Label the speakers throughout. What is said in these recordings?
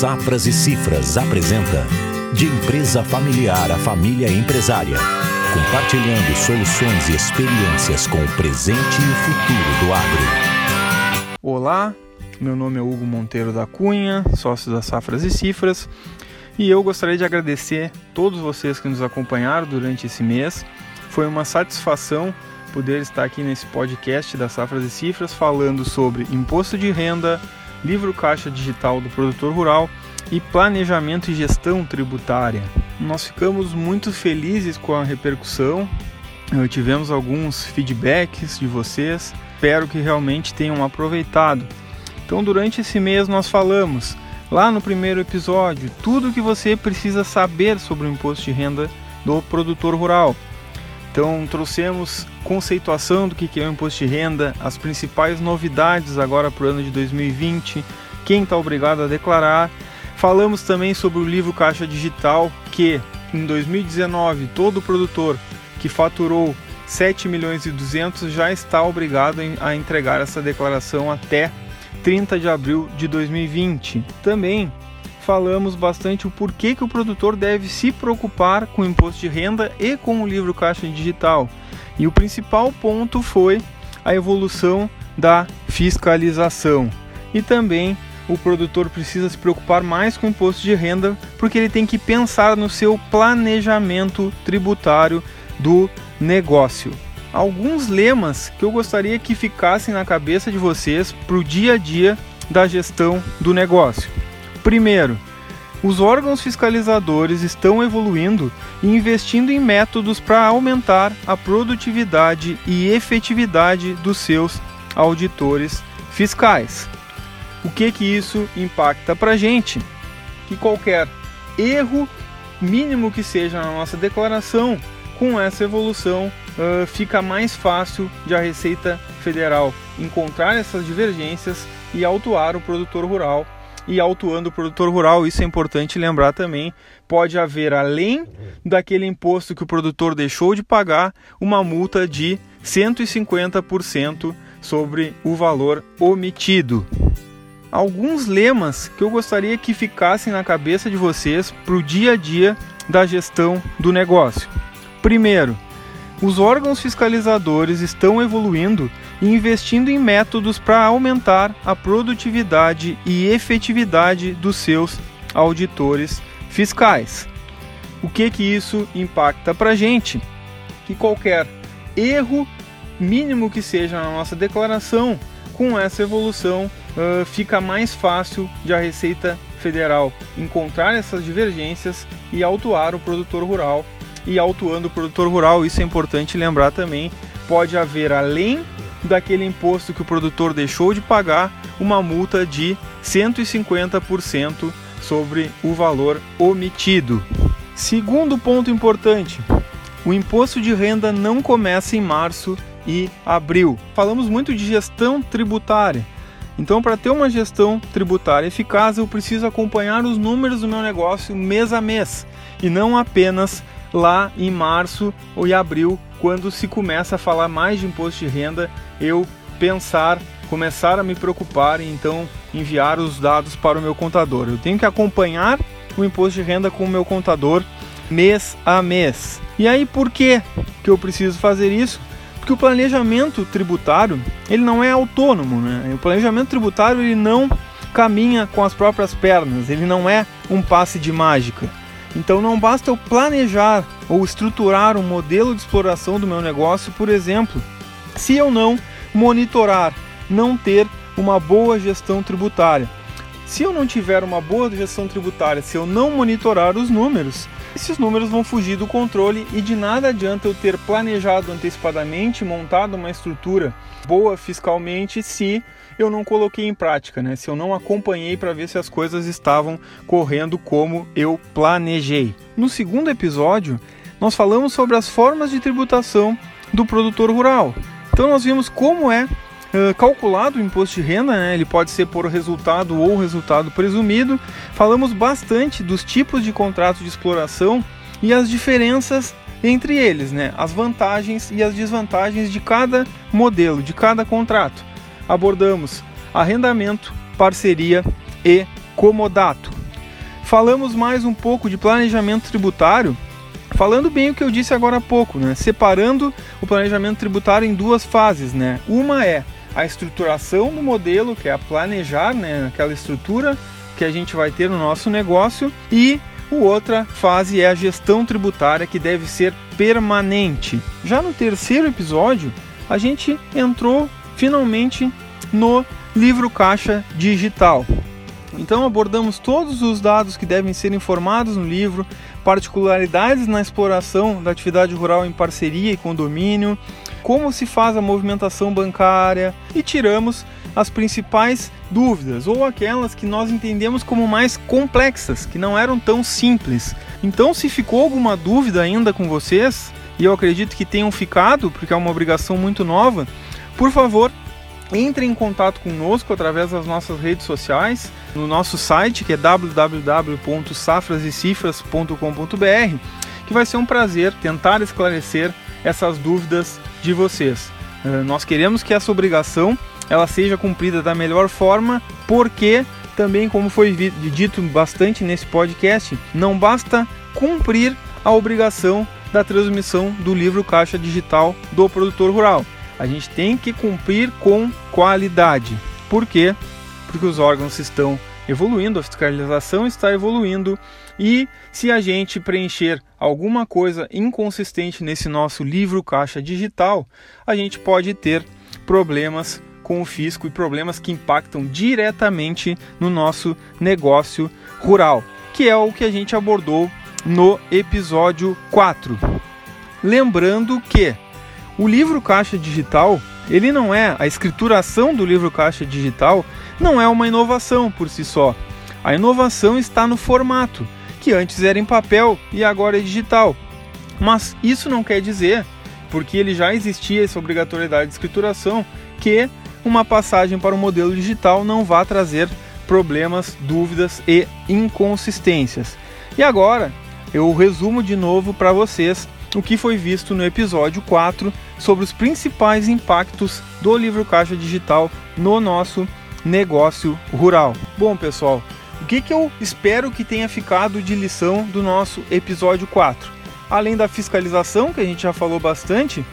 Speaker 1: Safras e Cifras apresenta De empresa familiar a família empresária. Compartilhando soluções e experiências com o presente e o futuro do agro.
Speaker 2: Olá, meu nome é Hugo Monteiro da Cunha, sócio da Safras e Cifras, e eu gostaria de agradecer todos vocês que nos acompanharam durante esse mês. Foi uma satisfação poder estar aqui nesse podcast da Safras e Cifras falando sobre imposto de renda, livro caixa digital do produtor rural e planejamento e gestão tributária. Nós ficamos muito felizes com a repercussão, tivemos alguns feedbacks de vocês, espero que realmente tenham aproveitado. Então, durante esse mês, nós falamos lá no primeiro episódio tudo o que você precisa saber sobre o imposto de renda do produtor rural. Então trouxemos conceituação do que é o imposto de renda, as principais novidades agora para o ano de 2020, quem está obrigado a declarar. Falamos também sobre o livro Caixa Digital, que em 2019 todo produtor que faturou 7 milhões e 200 já está obrigado a entregar essa declaração até 30 de abril de 2020. Também falamos bastante o porquê que o produtor deve se preocupar com o imposto de renda e com o livro caixa digital. E o principal ponto foi a evolução da fiscalização. E também o produtor precisa se preocupar mais com o imposto de renda porque ele tem que pensar no seu planejamento tributário do negócio. Alguns lemas que eu gostaria que ficassem na cabeça de vocês para o dia a dia da gestão do negócio. Primeiro, os órgãos fiscalizadores estão evoluindo e investindo em métodos para aumentar a produtividade e efetividade dos seus auditores fiscais. O que que isso impacta para a gente? Que qualquer erro, mínimo que seja na nossa declaração, com essa evolução uh, fica mais fácil de a Receita Federal encontrar essas divergências e autuar o produtor rural e autuando o produtor rural, isso é importante lembrar também, pode haver, além daquele imposto que o produtor deixou de pagar, uma multa de 150% sobre o valor omitido. Alguns lemas que eu gostaria que ficassem na cabeça de vocês para o dia a dia da gestão do negócio. Primeiro, os órgãos fiscalizadores estão evoluindo e investindo em métodos para aumentar a produtividade e efetividade dos seus auditores fiscais. O que que isso impacta para gente? Que qualquer erro, mínimo que seja na nossa declaração, com essa evolução uh, fica mais fácil de a Receita Federal encontrar essas divergências e autuar o produtor rural. E autuando o produtor rural, isso é importante lembrar também, pode haver além daquele imposto que o produtor deixou de pagar, uma multa de 150% sobre o valor omitido. Segundo ponto importante: o imposto de renda não começa em março e abril. Falamos muito de gestão tributária. Então, para ter uma gestão tributária eficaz, eu preciso acompanhar os números do meu negócio mês a mês e não apenas lá em março ou em abril, quando se começa a falar mais de imposto de renda, eu pensar, começar a me preocupar e então enviar os dados para o meu contador. Eu tenho que acompanhar o imposto de renda com o meu contador mês a mês. E aí por que que eu preciso fazer isso? Porque o planejamento tributário, ele não é autônomo, né? O planejamento tributário ele não caminha com as próprias pernas, ele não é um passe de mágica. Então não basta eu planejar ou estruturar um modelo de exploração do meu negócio, por exemplo, se eu não monitorar, não ter uma boa gestão tributária. Se eu não tiver uma boa gestão tributária, se eu não monitorar os números, esses números vão fugir do controle e de nada adianta eu ter planejado antecipadamente, montado uma estrutura boa fiscalmente se eu não coloquei em prática, né? Se eu não acompanhei para ver se as coisas estavam correndo como eu planejei. No segundo episódio, nós falamos sobre as formas de tributação do produtor rural. Então nós vimos como é Uh, calculado o imposto de renda, né? ele pode ser por resultado ou resultado presumido. Falamos bastante dos tipos de contratos de exploração e as diferenças entre eles, né? as vantagens e as desvantagens de cada modelo, de cada contrato. Abordamos arrendamento, parceria e comodato. falamos mais um pouco de planejamento tributário, falando bem o que eu disse agora há pouco, né? Separando o planejamento tributário em duas fases, né? Uma é a estruturação do modelo, que é a planejar, né, aquela estrutura que a gente vai ter no nosso negócio, e a outra fase é a gestão tributária, que deve ser permanente. Já no terceiro episódio, a gente entrou finalmente no livro caixa digital. Então abordamos todos os dados que devem ser informados no livro, particularidades na exploração da atividade rural em parceria e condomínio, como se faz a movimentação bancária e tiramos as principais dúvidas ou aquelas que nós entendemos como mais complexas, que não eram tão simples. Então, se ficou alguma dúvida ainda com vocês, e eu acredito que tenham ficado, porque é uma obrigação muito nova, por favor, entre em contato conosco através das nossas redes sociais, no nosso site que é www.safrasecifras.com.br, que vai ser um prazer tentar esclarecer essas dúvidas de vocês. Uh, nós queremos que essa obrigação ela seja cumprida da melhor forma, porque também, como foi dito bastante nesse podcast, não basta cumprir a obrigação da transmissão do livro Caixa Digital do produtor rural. A gente tem que cumprir com qualidade. Por quê? Porque os órgãos estão evoluindo, a fiscalização está evoluindo e se a gente preencher alguma coisa inconsistente nesse nosso livro caixa digital, a gente pode ter problemas com o fisco e problemas que impactam diretamente no nosso negócio rural, que é o que a gente abordou no episódio 4. Lembrando que o livro caixa digital, ele não é a escrituração do livro caixa digital, não é uma inovação por si só. A inovação está no formato, que antes era em papel e agora é digital. Mas isso não quer dizer, porque ele já existia essa obrigatoriedade de escrituração, que uma passagem para o modelo digital não vá trazer problemas, dúvidas e inconsistências. E agora eu resumo de novo para vocês o que foi visto no episódio 4 sobre os principais impactos do livro caixa digital no nosso negócio rural. Bom, pessoal, o que, que eu espero que tenha ficado de lição do nosso episódio 4? Além da fiscalização, que a gente já falou bastante,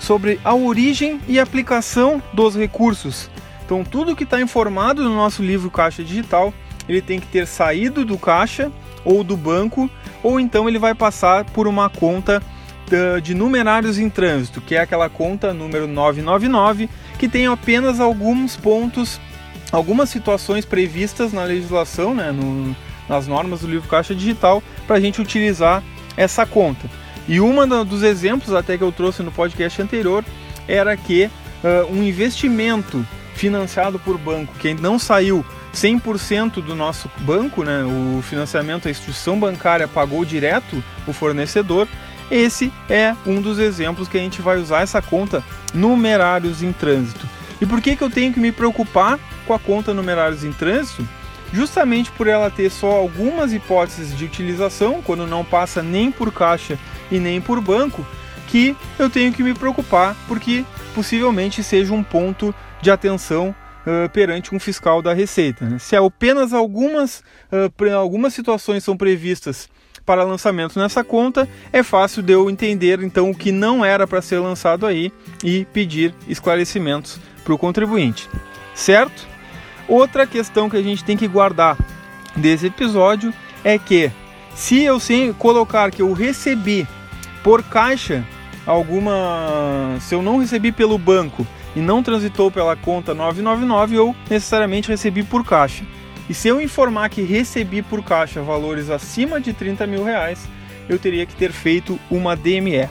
Speaker 2: sobre a origem e aplicação dos recursos. Então, tudo que está informado no nosso livro Caixa Digital, ele tem que ter saído do caixa ou do banco, ou então ele vai passar por uma conta de numerários em trânsito, que é aquela conta número 999, que tem apenas alguns pontos, algumas situações previstas na legislação, né, no, nas normas do livro Caixa Digital, para a gente utilizar essa conta. E um dos exemplos até que eu trouxe no podcast anterior era que uh, um investimento financiado por banco que não saiu 100% do nosso banco, né, o financiamento, a instituição bancária pagou direto o fornecedor, esse é um dos exemplos que a gente vai usar essa conta numerários em trânsito. E por que, que eu tenho que me preocupar com a conta numerários em trânsito? Justamente por ela ter só algumas hipóteses de utilização, quando não passa nem por caixa e nem por banco, que eu tenho que me preocupar, porque possivelmente seja um ponto de atenção uh, perante um fiscal da Receita. Né? Se apenas algumas, uh, algumas situações são previstas para lançamento nessa conta, é fácil de eu entender então o que não era para ser lançado aí e pedir esclarecimentos para o contribuinte, certo? Outra questão que a gente tem que guardar desse episódio é que se eu sem colocar que eu recebi por caixa alguma, se eu não recebi pelo banco e não transitou pela conta 999, eu necessariamente recebi por caixa. E se eu informar que recebi por caixa valores acima de 30 mil reais, eu teria que ter feito uma DME.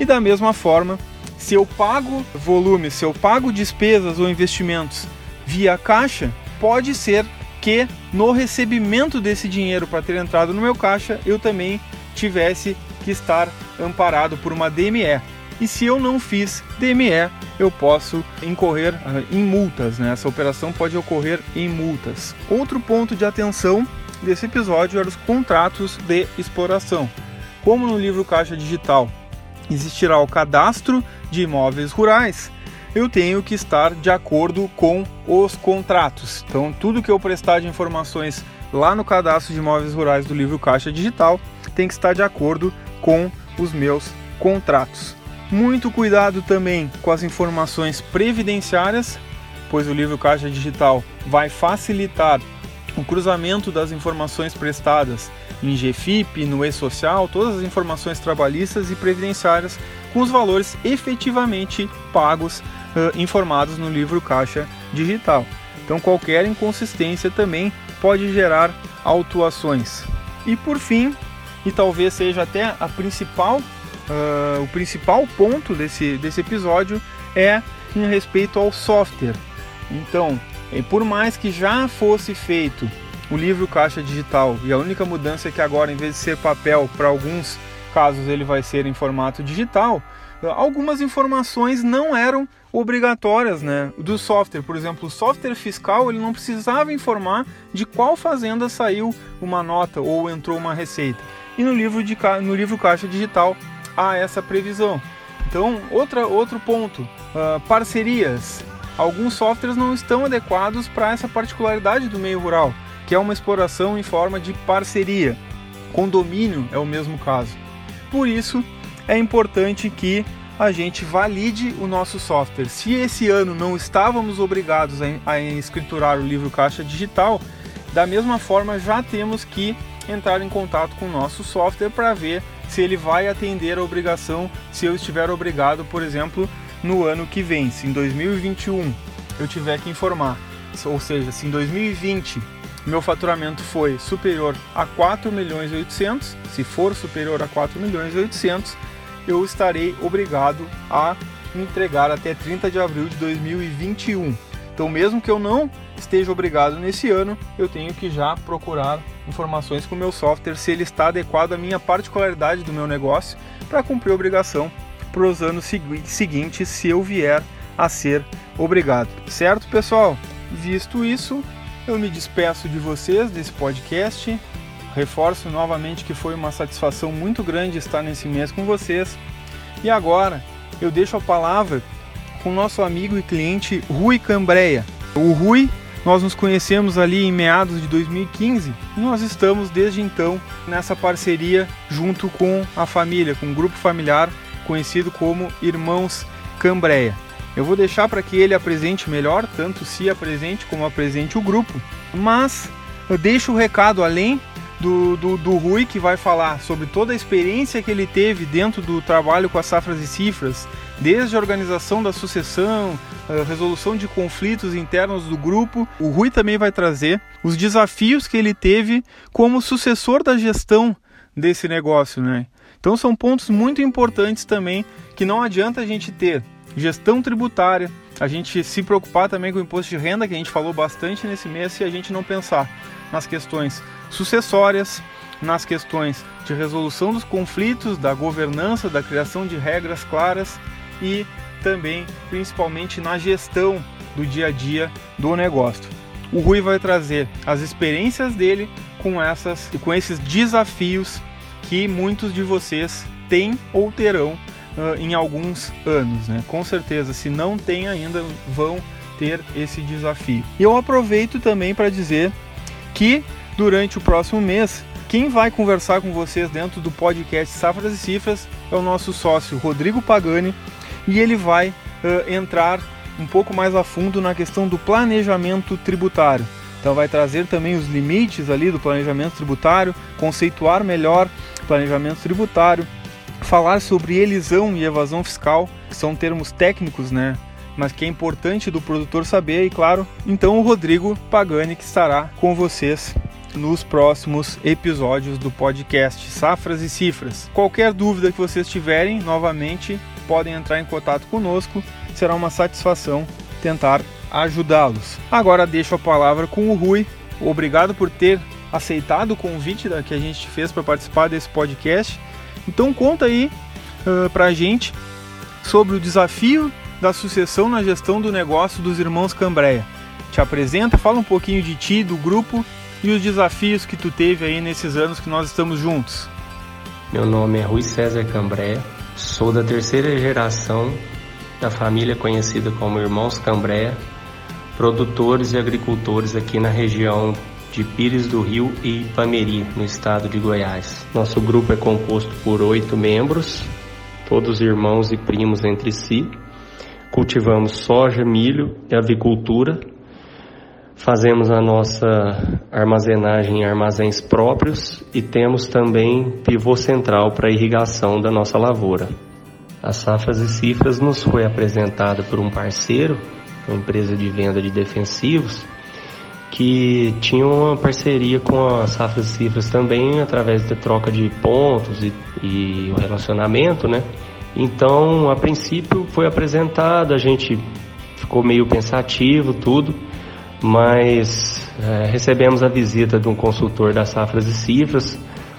Speaker 2: E da mesma forma, se eu pago volume, se eu pago despesas ou investimentos via caixa, pode ser que no recebimento desse dinheiro para ter entrado no meu caixa, eu também tivesse que estar amparado por uma DME. E se eu não fiz DME, eu posso incorrer uh, em multas. Né? Essa operação pode ocorrer em multas. Outro ponto de atenção desse episódio eram os contratos de exploração. Como no livro Caixa Digital existirá o cadastro de imóveis rurais, eu tenho que estar de acordo com os contratos. Então, tudo que eu prestar de informações lá no cadastro de imóveis rurais do livro Caixa Digital tem que estar de acordo com os meus contratos. Muito cuidado também com as informações previdenciárias, pois o livro Caixa Digital vai facilitar o cruzamento das informações prestadas em GFIP, no e-social, todas as informações trabalhistas e previdenciárias com os valores efetivamente pagos uh, informados no livro Caixa Digital. Então qualquer inconsistência também pode gerar autuações. E por fim, e talvez seja até a principal, uh, o principal ponto desse, desse episódio é em respeito ao software. Então, por mais que já fosse feito o livro caixa digital e a única mudança é que agora, em vez de ser papel, para alguns casos ele vai ser em formato digital, algumas informações não eram obrigatórias né, do software. Por exemplo, o software fiscal ele não precisava informar de qual fazenda saiu uma nota ou entrou uma receita. E no livro, de, no livro Caixa Digital há essa previsão. Então, outra, outro ponto, uh, parcerias. Alguns softwares não estão adequados para essa particularidade do meio rural, que é uma exploração em forma de parceria. Condomínio é o mesmo caso. Por isso, é importante que a gente valide o nosso software. Se esse ano não estávamos obrigados a, escriturar o livro caixa digital, da mesma forma já temos que entrar em contato com o nosso software para ver se ele vai atender a obrigação se eu estiver obrigado, por exemplo, no ano que vem, se em 2021 eu tiver que informar, ou seja, se em 2020 meu faturamento foi superior a 4 milhões e 800, se for superior a 4 milhões e 800, eu estarei obrigado a entregar até 30 de abril de 2021. Então, mesmo que eu não esteja obrigado nesse ano, eu tenho que já procurar informações com o meu software se ele está adequado à minha particularidade do meu negócio para cumprir a obrigação para os anos seguintes, se eu vier a ser obrigado. Certo, pessoal? Visto isso, eu me despeço de vocês desse podcast. Reforço novamente que foi uma satisfação muito grande estar nesse mês com vocês. E agora eu deixo a palavra com nosso amigo e cliente Rui Cambreia. O Rui, nós nos conhecemos ali em meados de 2015 e nós estamos desde então nessa parceria junto com a família, com o um grupo familiar conhecido como Irmãos Cambreia. Eu vou deixar para que ele apresente melhor, tanto se apresente como apresente o grupo, mas eu deixo o recado além do, do, do, Rui, que vai falar sobre toda a experiência que ele teve dentro do trabalho com as safras e cifras, desde a organização da sucessão, a resolução de conflitos internos do grupo. O Rui também vai trazer os desafios que ele teve como sucessor da gestão desse negócio, né? Então são pontos muito importantes também que não adianta a gente ter gestão tributária, a gente se preocupar também com o imposto de renda, que a gente falou bastante nesse mês, se a gente não pensar nas questões sucessórias, nas questões de resolução dos conflitos, da governança, da criação de regras claras e também, principalmente, na gestão do dia a dia do negócio. O Rui vai trazer as experiências dele com essas com esses desafios que muitos de vocês têm ou terão uh, em alguns anos, né? Com certeza, se não tem ainda, vão ter esse desafio. E eu aproveito também para dizer que durante o próximo mês, quem vai conversar com vocês dentro do podcast Safras e Cifras é o nosso sócio Rodrigo Pagani e ele vai uh, entrar um pouco mais a fundo na questão do planejamento tributário. Então vai trazer também os limites ali do planejamento tributário, conceituar melhor planejamento tributário, falar sobre elisão e evasão fiscal, que são termos técnicos, né? Mas que é importante do produtor saber e claro, então o Rodrigo Pagani que estará com vocês nos próximos episódios do podcast Safras e Cifras. Qualquer dúvida que vocês tiverem, novamente, podem entrar em contato conosco. Será uma satisfação tentar ajudá-los. Agora deixo a palavra com o Rui. Obrigado por ter aceitado o convite que a gente fez para participar desse podcast. Então conta aí uh, para a gente sobre o desafio da sucessão na gestão do negócio dos irmãos Cambreia. Te apresenta, fala um pouquinho de ti, do grupo e os desafios que tu teve aí nesses anos que nós estamos juntos.
Speaker 3: Meu nome é Rui César Cambré, sou da terceira geração da família conhecida como Irmãos Cambréia, produtores e agricultores aqui na região de Pires do Rio e Ipameri, no estado de Goiás. Nosso grupo é composto por oito membros, todos irmãos e primos entre si. Cultivamos soja, milho e avicultura. Fazemos a nossa armazenagem em armazéns próprios e temos também pivô central para irrigação da nossa lavoura. As safras e cifras nos foi apresentada por um parceiro, uma empresa de venda de defensivos, que tinha uma parceria com a Safras e Cifras também através da troca de pontos e, e o relacionamento, né? Então, a princípio foi apresentado, a gente ficou meio pensativo, tudo, mas é, recebemos a visita de um consultor das Safras e Cifras,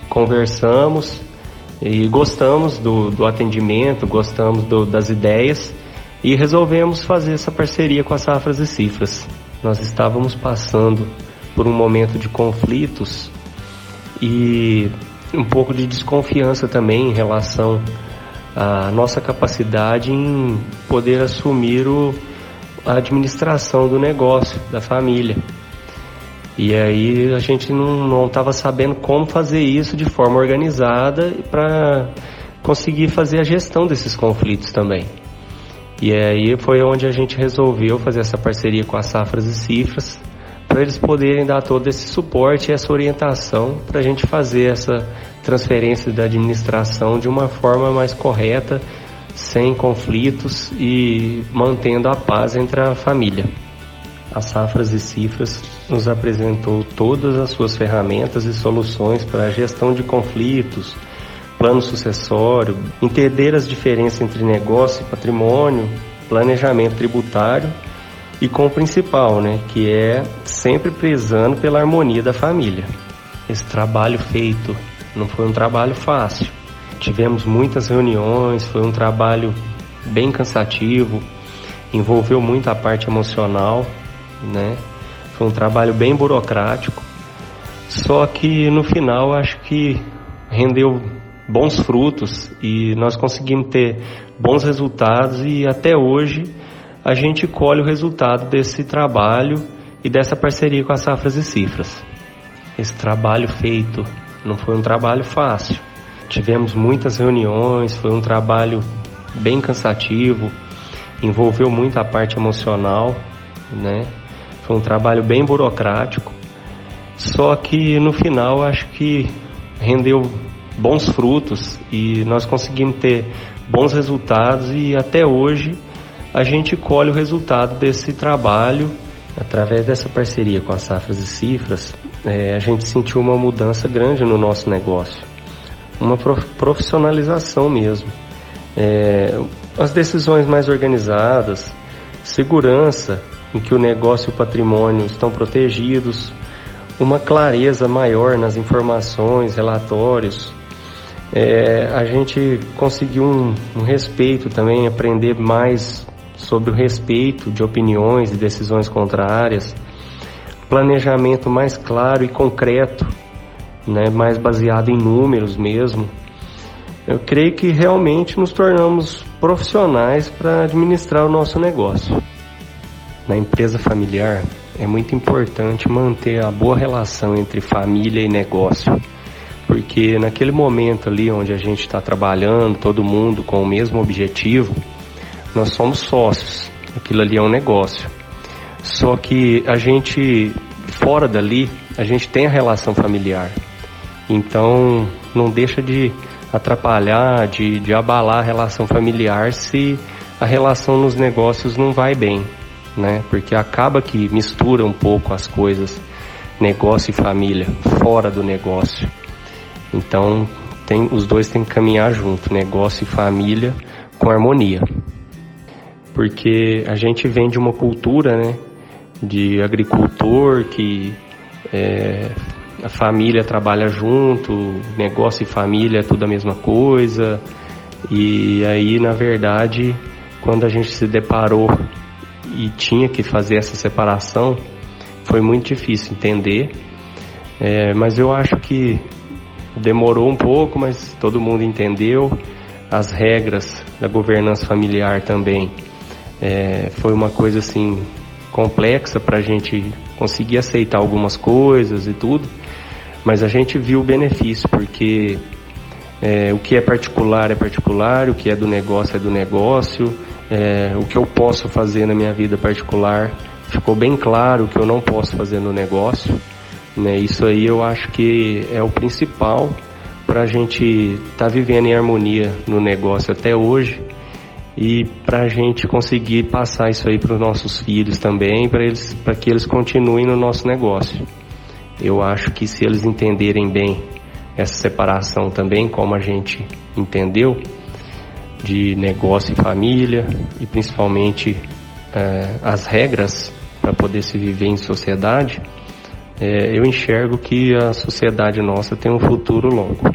Speaker 3: conversamos e gostamos do, do atendimento, gostamos do, das ideias e resolvemos fazer essa parceria com as Safras e Cifras. Nós estávamos passando por um momento de conflitos e um pouco de desconfiança também em relação à nossa capacidade em poder assumir o, a administração do negócio, da família. E aí a gente não estava sabendo como fazer isso de forma organizada para conseguir fazer a gestão desses conflitos também. E aí foi onde a gente resolveu fazer essa parceria com as Safras e Cifras, para eles poderem dar todo esse suporte e essa orientação para a gente fazer essa transferência da administração de uma forma mais correta, sem conflitos e mantendo a paz entre a família. As Safras e Cifras nos apresentou todas as suas ferramentas e soluções para a gestão de conflitos, plano sucessório, entender as diferenças entre negócio e patrimônio, planejamento tributário e com o principal, né, que é sempre prezando pela harmonia da família. Esse trabalho feito não foi um trabalho fácil. Tivemos muitas reuniões, foi um trabalho bem cansativo, envolveu muito a parte emocional, né? Foi um trabalho bem burocrático. Só que no final acho que rendeu bons frutos e nós conseguimos ter bons resultados e até hoje a gente colhe o resultado desse trabalho e dessa parceria com as Safras e Cifras. Esse trabalho feito não foi um trabalho fácil. Tivemos muitas reuniões, foi um trabalho bem cansativo, envolveu muito a parte emocional, né? Foi um trabalho bem burocrático. Só que no final acho que rendeu bons frutos e nós conseguimos ter bons resultados e até hoje a gente colhe o resultado desse trabalho através dessa parceria com as Safras e Cifras. É, a gente sentiu uma mudança grande no nosso negócio, uma profissionalização mesmo. É, as decisões mais organizadas, segurança em que o negócio e o patrimônio estão protegidos, uma clareza maior nas informações, relatórios, é, a gente conseguiu um, um respeito também, aprender mais sobre o respeito de opiniões e decisões contrárias, planejamento mais claro e concreto, né, mais baseado em números mesmo. Eu creio que realmente nos tornamos profissionais para administrar o nosso negócio. Na empresa familiar é muito importante manter a boa relação entre família e negócio porque naquele momento ali onde a gente está trabalhando, todo mundo com o mesmo objetivo, nós somos sócios. Aquilo ali é um negócio. Só que a gente, fora dali, a gente tem a relação familiar. Então, não deixa de atrapalhar, de, de abalar a relação familiar se a relação nos negócios não vai bem, né? Porque acaba que mistura um pouco as coisas, negócio e família, fora do negócio. Então, tem, os dois têm que caminhar junto, negócio e família, com harmonia. Porque a gente vem de uma cultura, né, de agricultor que é, a família trabalha junto, negócio e família é tudo a mesma coisa. E aí, na verdade, quando a gente se deparou e tinha que fazer essa separação, foi muito difícil entender. É, mas eu acho que Demorou um pouco, mas todo mundo entendeu. As regras da governança familiar também É, foi uma coisa assim complexa para a gente conseguir aceitar algumas coisas e tudo, mas a gente viu o benefício porque é, o que é particular é particular, o que é do negócio é do negócio, é, o que eu posso fazer na minha vida particular ficou bem claro que eu não posso fazer no negócio. Né? Isso aí eu acho que é o principal para a gente estar tá vivendo em harmonia no negócio até hoje e para a gente conseguir passar isso aí para os nossos filhos também, para eles, para que eles continuem no nosso negócio. Eu acho que se eles entenderem bem essa separação também, como a gente entendeu, de negócio e família e principalmente eh, as regras para poder se viver em sociedade, é, eu enxergo que a sociedade nossa tem um futuro longo.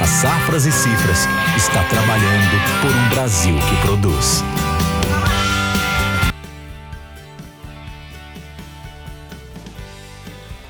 Speaker 1: A Safras e Cifras está trabalhando por um Brasil que produz.